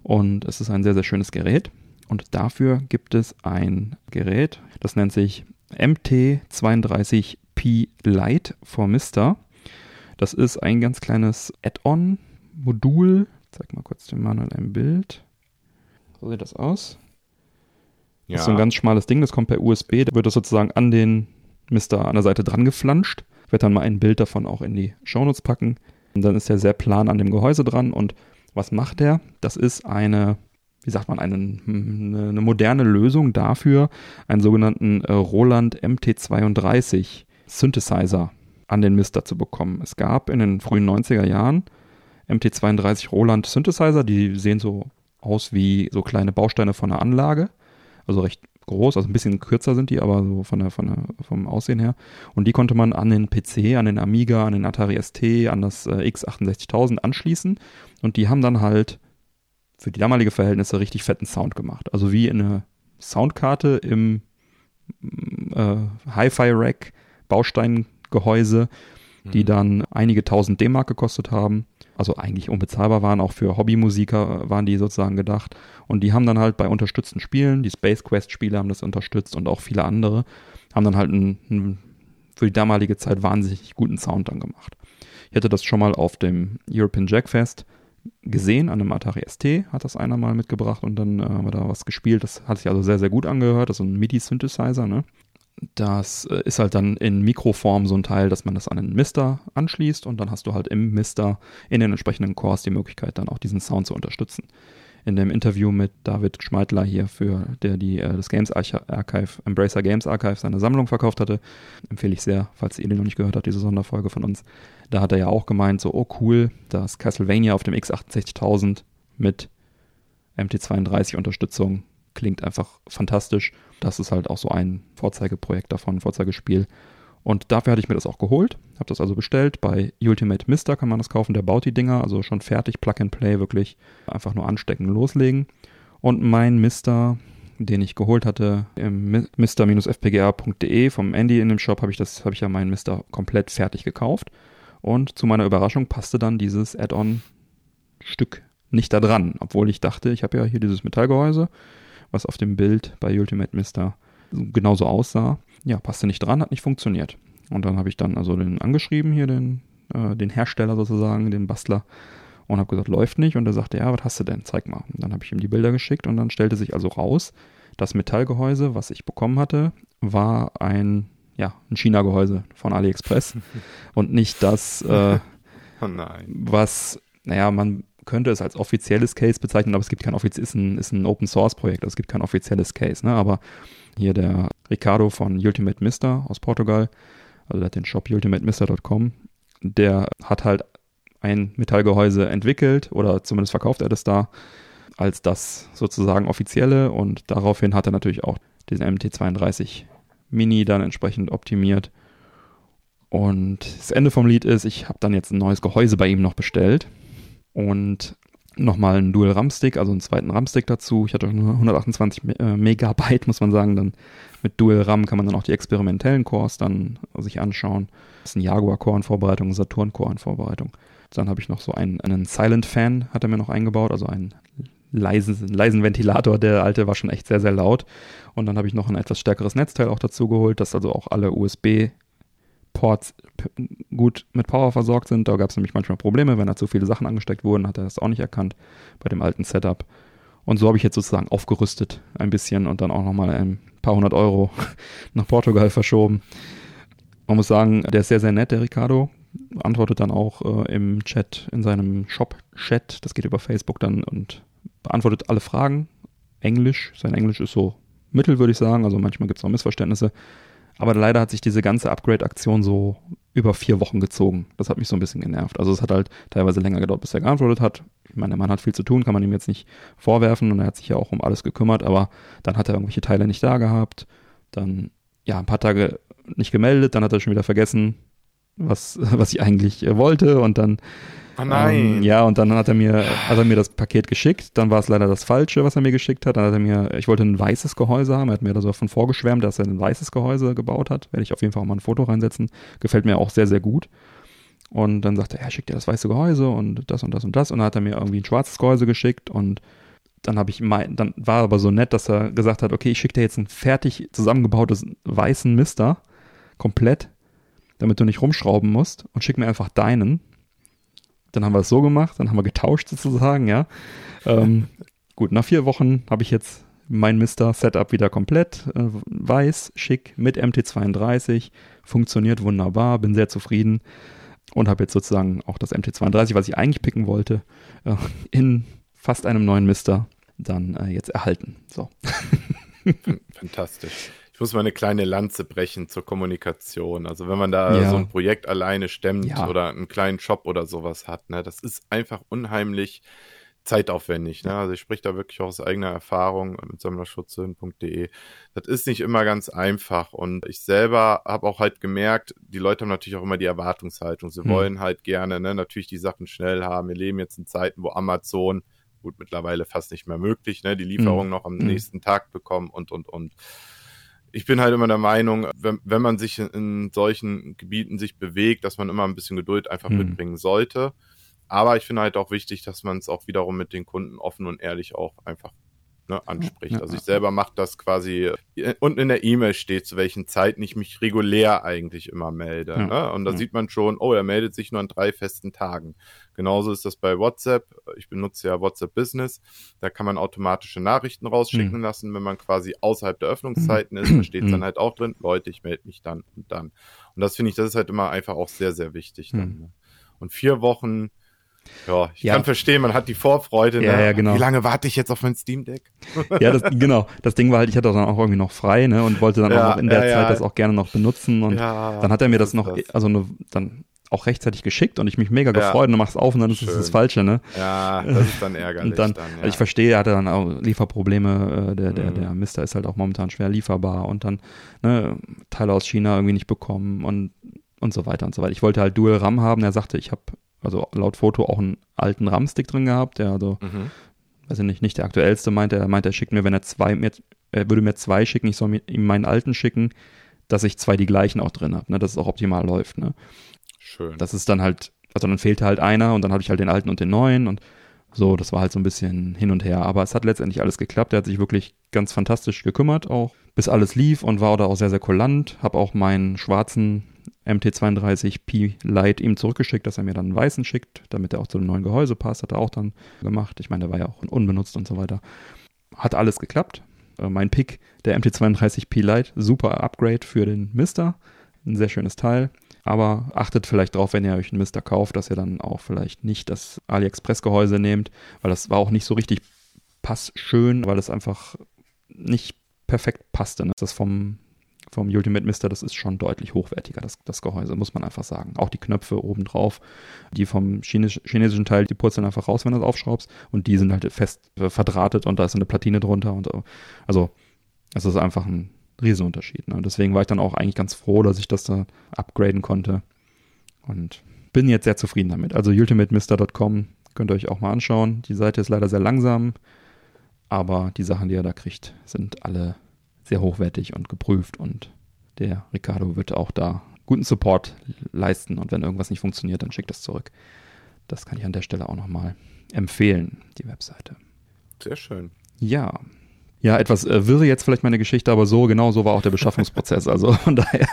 Und es ist ein sehr, sehr schönes Gerät. Und dafür gibt es ein Gerät, das nennt sich MT32P Lite for Mister. Das ist ein ganz kleines Add-on-Modul. Ich zeig mal kurz dem Manuel ein Bild. So sieht das aus. Ja. Das ist so ein ganz schmales Ding, das kommt per USB. Da wird das sozusagen an den Mister an der Seite dran geflanscht. Ich werde dann mal ein Bild davon auch in die Shownotes packen. Und dann ist er sehr plan an dem Gehäuse dran. Und was macht er? Das ist eine, wie sagt man, eine, eine, eine moderne Lösung dafür, einen sogenannten äh, Roland MT32 Synthesizer an den Mister zu bekommen. Es gab in den frühen 90er Jahren MT32 Roland Synthesizer, die sehen so aus wie so kleine Bausteine von einer Anlage, also recht groß, also ein bisschen kürzer sind die, aber so von der, von der, vom Aussehen her. Und die konnte man an den PC, an den Amiga, an den Atari ST, an das äh, X68000 anschließen. Und die haben dann halt für die damalige Verhältnisse richtig fetten Sound gemacht. Also wie eine Soundkarte im äh, Hi-Fi-Rack, Bausteingehäuse, die Mhm. dann einige tausend D-Mark gekostet haben. Also eigentlich unbezahlbar waren, auch für Hobbymusiker äh, waren die sozusagen gedacht. Und die haben dann halt bei unterstützten Spielen, die Space Quest-Spiele haben das unterstützt und auch viele andere, haben dann halt einen, einen für die damalige Zeit wahnsinnig guten Sound dann gemacht. Ich hatte das schon mal auf dem European Jackfest gesehen, an einem Atari ST hat das einer mal mitgebracht und dann äh, haben wir da was gespielt. Das hat sich also sehr, sehr gut angehört. Das ist ein MIDI-Synthesizer, ne? Das äh, ist halt dann in Mikroform so ein Teil, dass man das an den Mister anschließt und dann hast du halt im Mister in den entsprechenden Cores die Möglichkeit, dann auch diesen Sound zu unterstützen. In dem Interview mit David Schmeidler hier, für der die äh, das Games Archi- Archive, Embracer Games Archive, seine Sammlung verkauft hatte, empfehle ich sehr, falls ihr den noch nicht gehört habt, diese Sonderfolge von uns. Da hat er ja auch gemeint, so, oh cool, das Castlevania auf dem X68000 mit MT32 Unterstützung klingt einfach fantastisch. Das ist halt auch so ein Vorzeigeprojekt davon, ein Vorzeigespiel. Und dafür hatte ich mir das auch geholt, habe das also bestellt. Bei Ultimate Mister kann man das kaufen, der baut die Dinger, also schon fertig, Plug and Play, wirklich einfach nur anstecken, loslegen. Und mein Mister, den ich geholt hatte, im mister-fpga.de vom Andy in dem Shop, habe ich habe ich ja meinen Mister komplett fertig gekauft. Und zu meiner Überraschung passte dann dieses Add-on-Stück nicht da dran, obwohl ich dachte, ich habe ja hier dieses Metallgehäuse, was auf dem Bild bei Ultimate Mister genauso aussah. Ja, passte nicht dran, hat nicht funktioniert. Und dann habe ich dann also den angeschrieben, hier den, äh, den Hersteller sozusagen, den Bastler, und habe gesagt, läuft nicht. Und er sagte, ja, was hast du denn? Zeig mal. Und dann habe ich ihm die Bilder geschickt und dann stellte sich also raus, das Metallgehäuse, was ich bekommen hatte, war ein, ja, ein China-Gehäuse von AliExpress [laughs] und nicht das, äh, Oh nein. was, naja, man könnte es als offizielles Case bezeichnen, aber es gibt kein offizielles, ist ein, ist ein Open Source Projekt, also es gibt kein offizielles Case, ne? Aber hier der Ricardo von Ultimate Mister aus Portugal, also der hat den Shop ultimatemister.com, der hat halt ein Metallgehäuse entwickelt oder zumindest verkauft er das da als das sozusagen offizielle und daraufhin hat er natürlich auch diesen MT32 Mini dann entsprechend optimiert. Und das Ende vom Lied ist, ich habe dann jetzt ein neues Gehäuse bei ihm noch bestellt und nochmal einen Dual RAM-Stick, also einen zweiten RAM-Stick dazu. Ich hatte nur 128 Me- äh, Megabyte, muss man sagen. Dann mit Dual RAM kann man dann auch die experimentellen Cores dann sich anschauen. Das ist ein Jaguar-Core in Vorbereitung, ein Saturn-Core in Vorbereitung. Dann habe ich noch so einen, einen Silent-Fan, hat er mir noch eingebaut, also einen leisen, leisen Ventilator. Der alte war schon echt sehr, sehr laut. Und dann habe ich noch ein etwas stärkeres Netzteil auch dazu geholt, dass also auch alle USB Ports gut mit Power versorgt sind. Da gab es nämlich manchmal Probleme, wenn da zu viele Sachen angesteckt wurden, hat er das auch nicht erkannt bei dem alten Setup. Und so habe ich jetzt sozusagen aufgerüstet ein bisschen und dann auch nochmal ein paar hundert Euro [laughs] nach Portugal verschoben. Man muss sagen, der ist sehr, sehr nett, der Ricardo. Antwortet dann auch äh, im Chat, in seinem Shop-Chat, das geht über Facebook dann und beantwortet alle Fragen. Englisch, sein Englisch ist so mittel, würde ich sagen. Also manchmal gibt es auch Missverständnisse. Aber leider hat sich diese ganze Upgrade-Aktion so über vier Wochen gezogen. Das hat mich so ein bisschen genervt. Also es hat halt teilweise länger gedauert, bis er geantwortet hat. Ich meine, der Mann hat viel zu tun, kann man ihm jetzt nicht vorwerfen und er hat sich ja auch um alles gekümmert, aber dann hat er irgendwelche Teile nicht da gehabt. Dann, ja, ein paar Tage nicht gemeldet, dann hat er schon wieder vergessen, was, was ich eigentlich äh, wollte und dann Oh nein. ähm, ja, und dann hat er mir, hat er mir das Paket geschickt. Dann war es leider das Falsche, was er mir geschickt hat. Dann hat er mir, ich wollte ein weißes Gehäuse haben. Er hat mir da so davon vorgeschwärmt, dass er ein weißes Gehäuse gebaut hat. Werde ich auf jeden Fall auch mal ein Foto reinsetzen. Gefällt mir auch sehr, sehr gut. Und dann sagte er, ja, schickt dir das weiße Gehäuse und das und das und das. Und dann hat er mir irgendwie ein schwarzes Gehäuse geschickt und dann habe ich mein, dann war er aber so nett, dass er gesagt hat, okay, ich schicke dir jetzt ein fertig zusammengebautes weißen Mister, komplett. Damit du nicht rumschrauben musst und schick mir einfach deinen. Dann haben wir es so gemacht, dann haben wir getauscht sozusagen, ja. Ähm, [laughs] gut, nach vier Wochen habe ich jetzt mein Mister Setup wieder komplett, äh, weiß, schick, mit MT32, funktioniert wunderbar, bin sehr zufrieden und habe jetzt sozusagen auch das MT32, was ich eigentlich picken wollte, äh, in fast einem neuen Mister dann äh, jetzt erhalten. So. [laughs] Fantastisch. Ich muss mal eine kleine Lanze brechen zur Kommunikation. Also wenn man da ja. so ein Projekt alleine stemmt ja. oder einen kleinen Shop oder sowas hat, ne, das ist einfach unheimlich zeitaufwendig. Ne? Also ich spreche da wirklich auch aus eigener Erfahrung mit sammlerschutzhilfen.de. Das ist nicht immer ganz einfach und ich selber habe auch halt gemerkt, die Leute haben natürlich auch immer die Erwartungshaltung. Sie hm. wollen halt gerne ne, natürlich die Sachen schnell haben. Wir leben jetzt in Zeiten, wo Amazon gut mittlerweile fast nicht mehr möglich, ne, die Lieferung hm. noch am hm. nächsten Tag bekommen und und und ich bin halt immer der Meinung, wenn, wenn man sich in, solchen Gebieten sich bewegt, dass man immer ein bisschen Geduld einfach hm. mitbringen sollte. Aber ich finde halt auch wichtig, dass man es auch wiederum mit den Kunden offen und ehrlich auch einfach ne, anspricht. Ja, also ich selber mache das quasi, äh, unten in der E-Mail steht, zu welchen Zeiten ich mich regulär eigentlich immer melde. Ja, ne? Und da ja. sieht man schon, oh, er meldet sich nur an drei festen Tagen. Genauso ist das bei WhatsApp. Ich benutze ja WhatsApp Business. Da kann man automatische Nachrichten rausschicken mhm. lassen, wenn man quasi außerhalb der Öffnungszeiten ist. Da steht mhm. dann halt auch drin, Leute, ich melde mich dann und dann. Und das finde ich, das ist halt immer einfach auch sehr, sehr wichtig. Dann, mhm. ne? Und vier Wochen ja, ich ja. kann verstehen, man hat die Vorfreude. Ja, ne? ja, genau. Wie lange warte ich jetzt auf mein Steam Deck? ja, das, genau. Das Ding war halt, ich hatte dann auch irgendwie noch frei, ne, und wollte dann ja, auch noch in der Zeit das auch gerne noch benutzen. Und dann hat er mir das noch, das. also ne, dann auch rechtzeitig geschickt und ich mich mega gefreut und dann machst auf und dann ist es das Falsche, ne? Ja, das ist dann [laughs] ärgerlich. und dann, dann also ich verstehe, er hatte dann auch Lieferprobleme, äh, der, der, mhm. der Mister ist halt auch momentan schwer lieferbar und dann, ne, Teile aus China irgendwie nicht bekommen und und so weiter und so weiter. Ich wollte halt Dual RAM haben. Er sagte, ich habe also laut Foto auch einen alten RAM-Stick drin gehabt, der also, mhm. weiß ich nicht, nicht der aktuellste meinte. Er meinte, er schickt mir, wenn er zwei, mir, er würde mir zwei schicken, ich soll mir, ihm meinen alten schicken, dass ich zwei die gleichen auch drin habe, ne, dass es auch optimal läuft, ne. Schön. Das ist dann halt, also dann fehlte halt einer und dann habe ich halt den alten und den neuen und so, das war halt so ein bisschen hin und her. Aber es hat letztendlich alles geklappt. Er hat sich wirklich ganz fantastisch gekümmert, auch bis alles lief und war da auch sehr, sehr kulant. Hab auch meinen schwarzen MT32P Lite ihm zurückgeschickt, dass er mir dann einen weißen schickt, damit er auch zu dem neuen Gehäuse passt. Hat er auch dann gemacht. Ich meine, der war ja auch unbenutzt und so weiter. Hat alles geklappt. Äh, mein Pick, der MT32P Lite, super Upgrade für den Mister. Ein sehr schönes Teil. Aber achtet vielleicht drauf, wenn ihr euch einen Mister kauft, dass ihr dann auch vielleicht nicht das AliExpress-Gehäuse nehmt, weil das war auch nicht so richtig passschön, weil es einfach nicht perfekt passte. Ne? Das vom vom Ultimate Mister, das ist schon deutlich hochwertiger, das, das Gehäuse, muss man einfach sagen. Auch die Knöpfe oben drauf, die vom Chines chinesischen Teil, die purzeln einfach raus, wenn du das aufschraubst und die sind halt fest verdrahtet und da ist eine Platine drunter und also es ist einfach ein Riesenunterschied. Ne? Deswegen war ich dann auch eigentlich ganz froh, dass ich das da upgraden konnte und bin jetzt sehr zufrieden damit. Also ultimatemister.com könnt ihr euch auch mal anschauen. Die Seite ist leider sehr langsam, aber die Sachen, die ihr da kriegt, sind alle sehr hochwertig und geprüft und der Ricardo wird auch da guten Support leisten und wenn irgendwas nicht funktioniert, dann schickt das zurück. Das kann ich an der Stelle auch nochmal empfehlen, die Webseite. Sehr schön. Ja, ja, etwas äh, wirre jetzt vielleicht meine Geschichte, aber so, genau so war auch der Beschaffungsprozess. Also [laughs] von daher.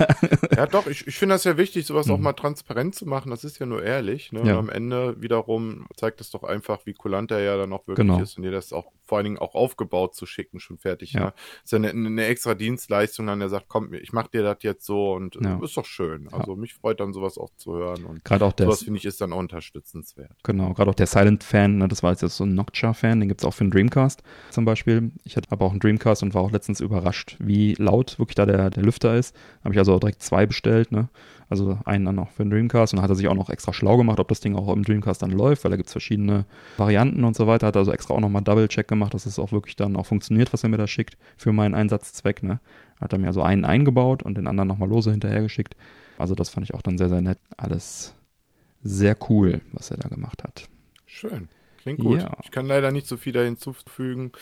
Ja, doch, ich, ich finde das ja wichtig, sowas mhm. auch mal transparent zu machen. Das ist ja nur ehrlich. Ne? Ja. Und am Ende wiederum zeigt es doch einfach, wie kulant er ja dann auch wirklich genau. ist und dir das auch vor allen Dingen auch aufgebaut zu schicken, schon fertig. Ja. Ne? Ist ja eine, eine extra Dienstleistung, dann der sagt, komm, ich mach dir das jetzt so und ja. ist doch schön. Also ja. mich freut dann sowas auch zu hören und gerade auch sowas finde ich ist dann auch unterstützenswert. Genau, gerade auch der Silent Fan, ne, das war jetzt so ein Noctua Fan, den gibt's auch für den Dreamcast zum Beispiel. Ich hatte aber auch einen Dreamcast und war auch letztens überrascht, wie laut wirklich da der, der Lüfter ist. Habe ich also auch direkt zwei bestellt, ne? Also einen dann noch für den Dreamcast und hat er sich auch noch extra schlau gemacht, ob das Ding auch im Dreamcast dann läuft, weil da gibt es verschiedene Varianten und so weiter. Hat also extra auch nochmal Double-Check gemacht, dass es auch wirklich dann auch funktioniert, was er mir da schickt, für meinen Einsatzzweck. Ne? Hat er mir also einen eingebaut und den anderen nochmal lose hinterhergeschickt. Also das fand ich auch dann sehr, sehr nett. Alles sehr cool, was er da gemacht hat. Schön. Klingt gut. Ja. Ich kann leider nicht so viel da hinzufügen,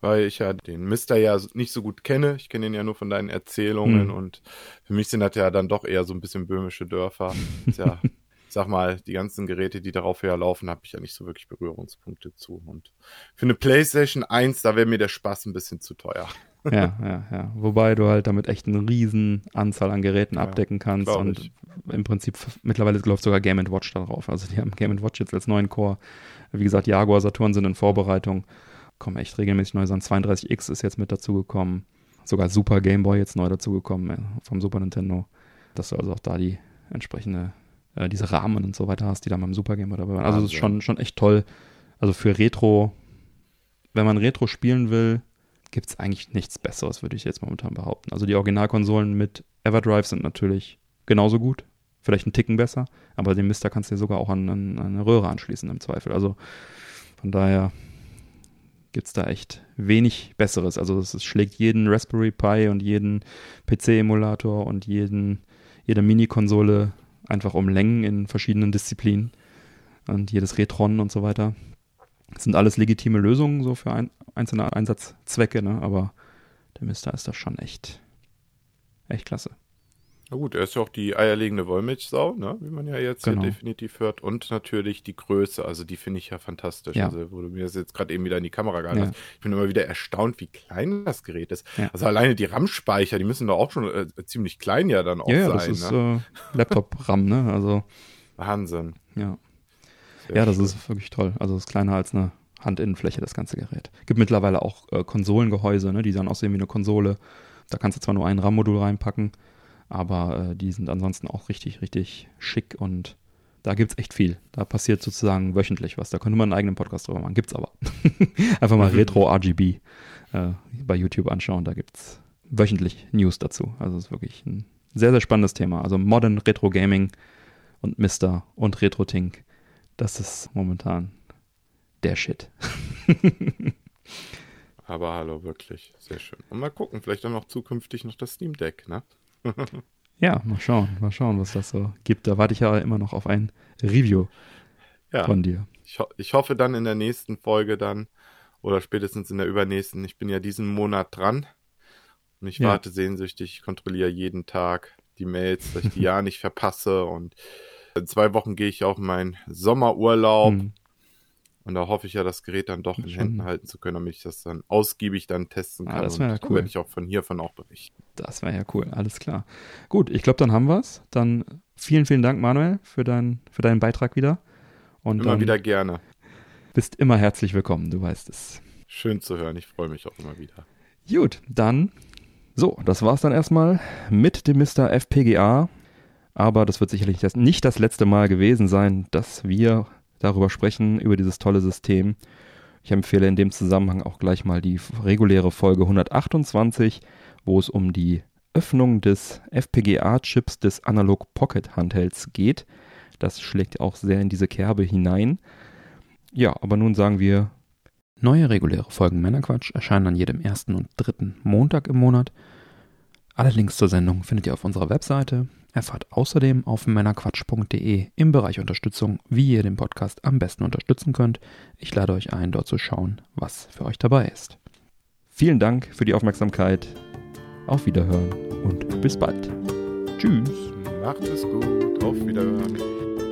weil ich ja den Mister ja nicht so gut kenne. Ich kenne ihn ja nur von deinen Erzählungen mhm. und für mich sind das ja dann doch eher so ein bisschen böhmische Dörfer. ja, [laughs] sag mal, die ganzen Geräte, die darauf her laufen, habe ich ja nicht so wirklich Berührungspunkte zu. Und für eine PlayStation 1, da wäre mir der Spaß ein bisschen zu teuer. ja, ja, ja. Wobei du halt damit echt eine riesen Anzahl an Geräten Ja, abdecken kannst und ich. im Prinzip mittlerweile läuft sogar Game Watch da drauf. Also die haben Game Watch jetzt als neuen Core. Wie gesagt, Jaguar, Saturn sind in Vorbereitung. Kommen echt regelmäßig neue Sachen. 32X ist jetzt mit dazugekommen. Sogar Super Game Boy jetzt neu dazugekommen vom Super Nintendo. Dass du also auch da die entsprechende, äh, diese Rahmen und so weiter hast, die da beim Super Game Boy dabei waren. Also das ist schon, schon echt toll. Also für Retro, wenn man Retro spielen will, gibt es eigentlich nichts Besseres, würde ich jetzt momentan behaupten. Also die Originalkonsolen mit Everdrive sind natürlich genauso gut, vielleicht einen Ticken besser, aber den Mister kannst du dir sogar auch an, an, an eine Röhre anschließen im Zweifel. Also von daher gibt es da echt wenig Besseres. Also es, schlägt jeden Raspberry Pi und jeden PC-Emulator und jeden, jede Mini-Konsole einfach um Längen in verschiedenen Disziplinen und jedes Retron und so weiter. Das sind alles legitime Lösungen so für ein, einzelne Einsatzzwecke, ne? aber der Mister ist da schon echt, echt klasse. Na gut, er ist ja auch die eierlegende Wollmilchsau, ne? wie man ja jetzt Genau. hier definitiv hört. Und natürlich die Größe, also die finde ich ja fantastisch. Ja. Also, wo du mir das jetzt gerade eben wieder in die Kamera gehalten Ja. hast. Ich bin immer wieder erstaunt, wie klein das Gerät ist. Ja. Also alleine die RAM-Speicher, die müssen doch auch schon äh, ziemlich klein ja dann auch Ja, ja, sein. das ist ne? äh, Laptop-RAM, ne? Also, Wahnsinn. ja. Sehr ja, das schön. ist wirklich toll. Also es ist kleiner als eine Handinnenfläche, das ganze Gerät. Gibt mittlerweile auch äh, Konsolengehäuse, ne, die dann aussehen wie eine Konsole. Da kannst du zwar nur ein RAM-Modul reinpacken, aber äh, die sind ansonsten auch richtig, richtig schick und da gibt's echt viel. Da passiert sozusagen wöchentlich was. Da könnte man einen eigenen Podcast drüber machen. Gibt's aber. [laughs] Einfach mal Mhm. Retro RGB äh, bei YouTube anschauen. Da gibt's wöchentlich News dazu. Also es ist wirklich ein sehr, sehr spannendes Thema. Also Modern Retro Gaming und Mister und Retro Tink. Das ist momentan der Shit. [laughs] Aber hallo, wirklich. Sehr schön. Und mal gucken, vielleicht dann noch zukünftig noch das Steam Deck, ne? [laughs] Ja, mal schauen, mal schauen, was das so gibt. Da warte ich ja immer noch auf ein Review Ja. von dir. Ich, ho ich hoffe dann in der nächsten Folge dann oder spätestens in der übernächsten. Ich bin ja diesen Monat dran und ich Ja. warte sehnsüchtig. Ich kontrolliere jeden Tag die Mails, dass ich die [laughs] ja nicht verpasse. Und in zwei Wochen gehe ich auf meinen Sommerurlaub Hm. Und da hoffe ich ja, das Gerät dann doch in Schon. Händen halten zu können, damit ich das dann ausgiebig dann testen Ah, kann. das wär ja cool. werde ich auch von hiervon auch berichten. Das wäre ja cool, alles klar. Gut, ich glaube, dann haben wir's. Dann vielen, vielen Dank, Manuel, für, dein, für deinen Beitrag wieder. Und Immer wieder gerne. bist immer herzlich willkommen, du weißt es. Schön zu hören. Ich freue mich auch immer wieder. Gut, dann, so, das war's dann erstmal mit dem Mr. FPGA. Aber das wird sicherlich das, nicht das letzte Mal gewesen sein, dass wir darüber sprechen, über dieses tolle System. Ich empfehle in dem Zusammenhang auch gleich mal die reguläre Folge 128, wo es um die Öffnung des FPGA-Chips des Analog Pocket Handhelds geht. Das schlägt auch sehr in diese Kerbe hinein. Ja, aber nun sagen wir Neue reguläre Folgen Männerquatsch erscheinen an jedem ersten und dritten Montag im Monat. Alle Links zur Sendung findet ihr auf unserer Webseite. Erfahrt außerdem auf männerquatsch.de im Bereich Unterstützung, wie ihr den Podcast am besten unterstützen könnt. Ich lade euch ein, dort zu schauen, was für euch dabei ist. Vielen Dank für die Aufmerksamkeit. Auf Wiederhören und bis bald. Tschüss. Macht es gut. Auf Wiederhören.